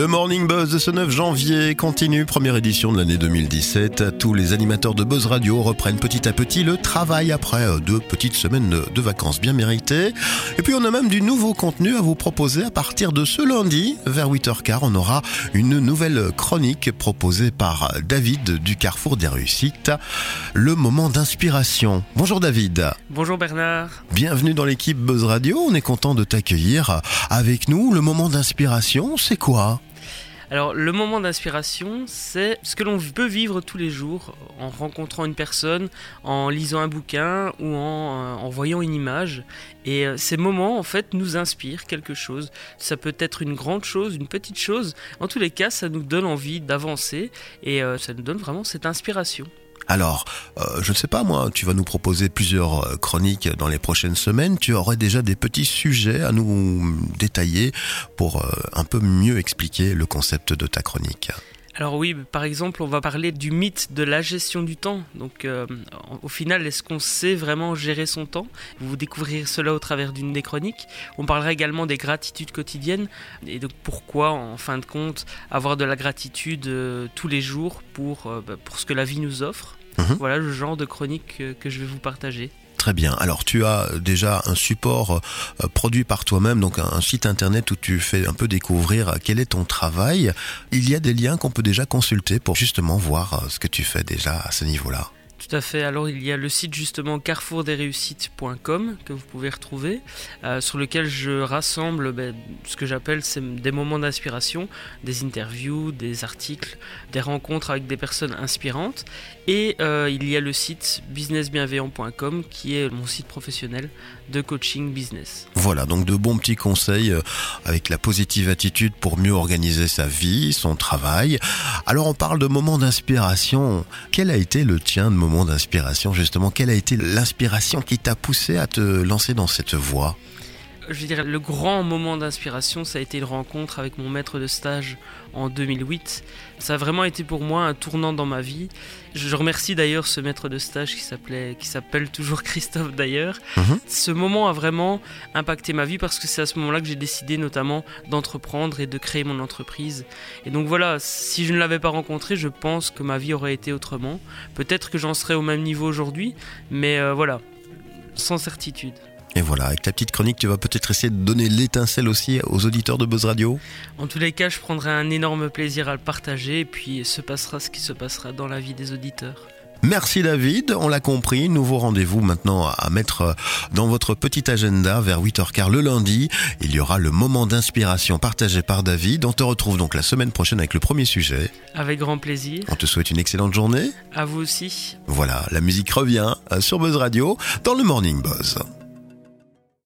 Le Morning Buzz de ce 9 janvier continue, première édition de l'année 2017. Tous les animateurs de Buzz Radio reprennent petit à petit le travail après euh, deux petites semaines de vacances bien méritées. Et puis on a même du nouveau contenu à vous proposer à partir de ce lundi, vers 8h15, on aura une nouvelle chronique proposée par David du Carrefour des Réussites, le moment d'inspiration. Bonjour David. Bonjour Bernard. Bienvenue dans l'équipe Buzz Radio, on est content de t'accueillir avec nous. Le moment d'inspiration, c'est quoi? Alors le moment d'inspiration, c'est ce que l'on peut vivre tous les jours en rencontrant une personne, en lisant un bouquin ou en, euh, voyant une image. Et euh, ces moments, en fait, nous inspirent quelque chose. Ça peut être une grande chose, une petite chose. En tous les cas, ça nous donne envie d'avancer et euh, ça nous donne vraiment cette inspiration. Alors, euh, je ne sais pas moi, tu vas nous proposer plusieurs euh, chroniques dans les prochaines semaines. Tu aurais déjà des petits sujets à nous détailler pour euh, un peu mieux expliquer le concept de ta chronique. Alors oui, par exemple, on va parler du mythe de la gestion du temps. Donc au final, est-ce qu'on sait vraiment gérer son temps? Vous découvrirez cela au travers d'une des chroniques. On parlera également des gratitudes quotidiennes et donc pourquoi, en fin de compte, avoir de la gratitude tous les jours bah, pour ce que la vie nous offre. Mhm. Voilà le genre de chronique que, je vais vous partager. Très bien. Alors tu as déjà un support euh, produit par toi-même, donc un, site internet où tu fais un peu découvrir quel est ton travail. Il y a des liens qu'on peut déjà consulter pour justement voir euh, ce que tu fais déjà à ce niveau-là. Tout à fait. Alors il y a le site justement carrefourdesreussites.com que vous pouvez retrouver, euh, sur lequel je rassemble ben, ce que j'appelle des moments d'inspiration, des interviews, des articles, des rencontres avec des personnes inspirantes. Et euh, il y a le site businessbienveillant.com qui est mon site professionnel de coaching business. Voilà, donc de bons petits conseils euh, avec la positive attitude pour mieux organiser sa vie, son travail. Alors on parle de moments d'inspiration. Quel a été le tien de moment d'inspiration justement. Quelle a été l'inspiration qui t'a poussé à te lancer dans cette voie? Je dirais, le grand moment d'inspiration, ça a été une rencontre avec mon maître de stage en 2008. Ça a vraiment été pour moi un tournant dans ma vie. Je remercie d'ailleurs ce maître de stage qui s'appelait, qui s'appelle toujours Christophe d'ailleurs. Mhm. Ce moment a vraiment impacté ma vie parce que c'est à ce moment-là que j'ai décidé notamment d'entreprendre et de créer mon entreprise. Et donc voilà, si je ne l'avais pas rencontré, je pense que ma vie aurait été autrement. Peut-être que j'en serais au même niveau aujourd'hui, mais euh, voilà, sans certitude. Et voilà, avec ta petite chronique, tu vas peut-être essayer de donner l'étincelle aussi aux auditeurs de Buzz Radio En tous les cas, je prendrai un énorme plaisir à le partager et puis se passera ce qui se passera dans la vie des auditeurs. Merci David, on l'a compris, nouveau rendez-vous maintenant à mettre dans votre petit agenda vers 8h15 le lundi. Il y aura le moment d'inspiration partagé par David. On te retrouve donc la semaine prochaine avec le premier sujet. Avec grand plaisir. On te souhaite une excellente journée. À vous aussi. Voilà, la musique revient sur Buzz Radio dans le Morning Buzz.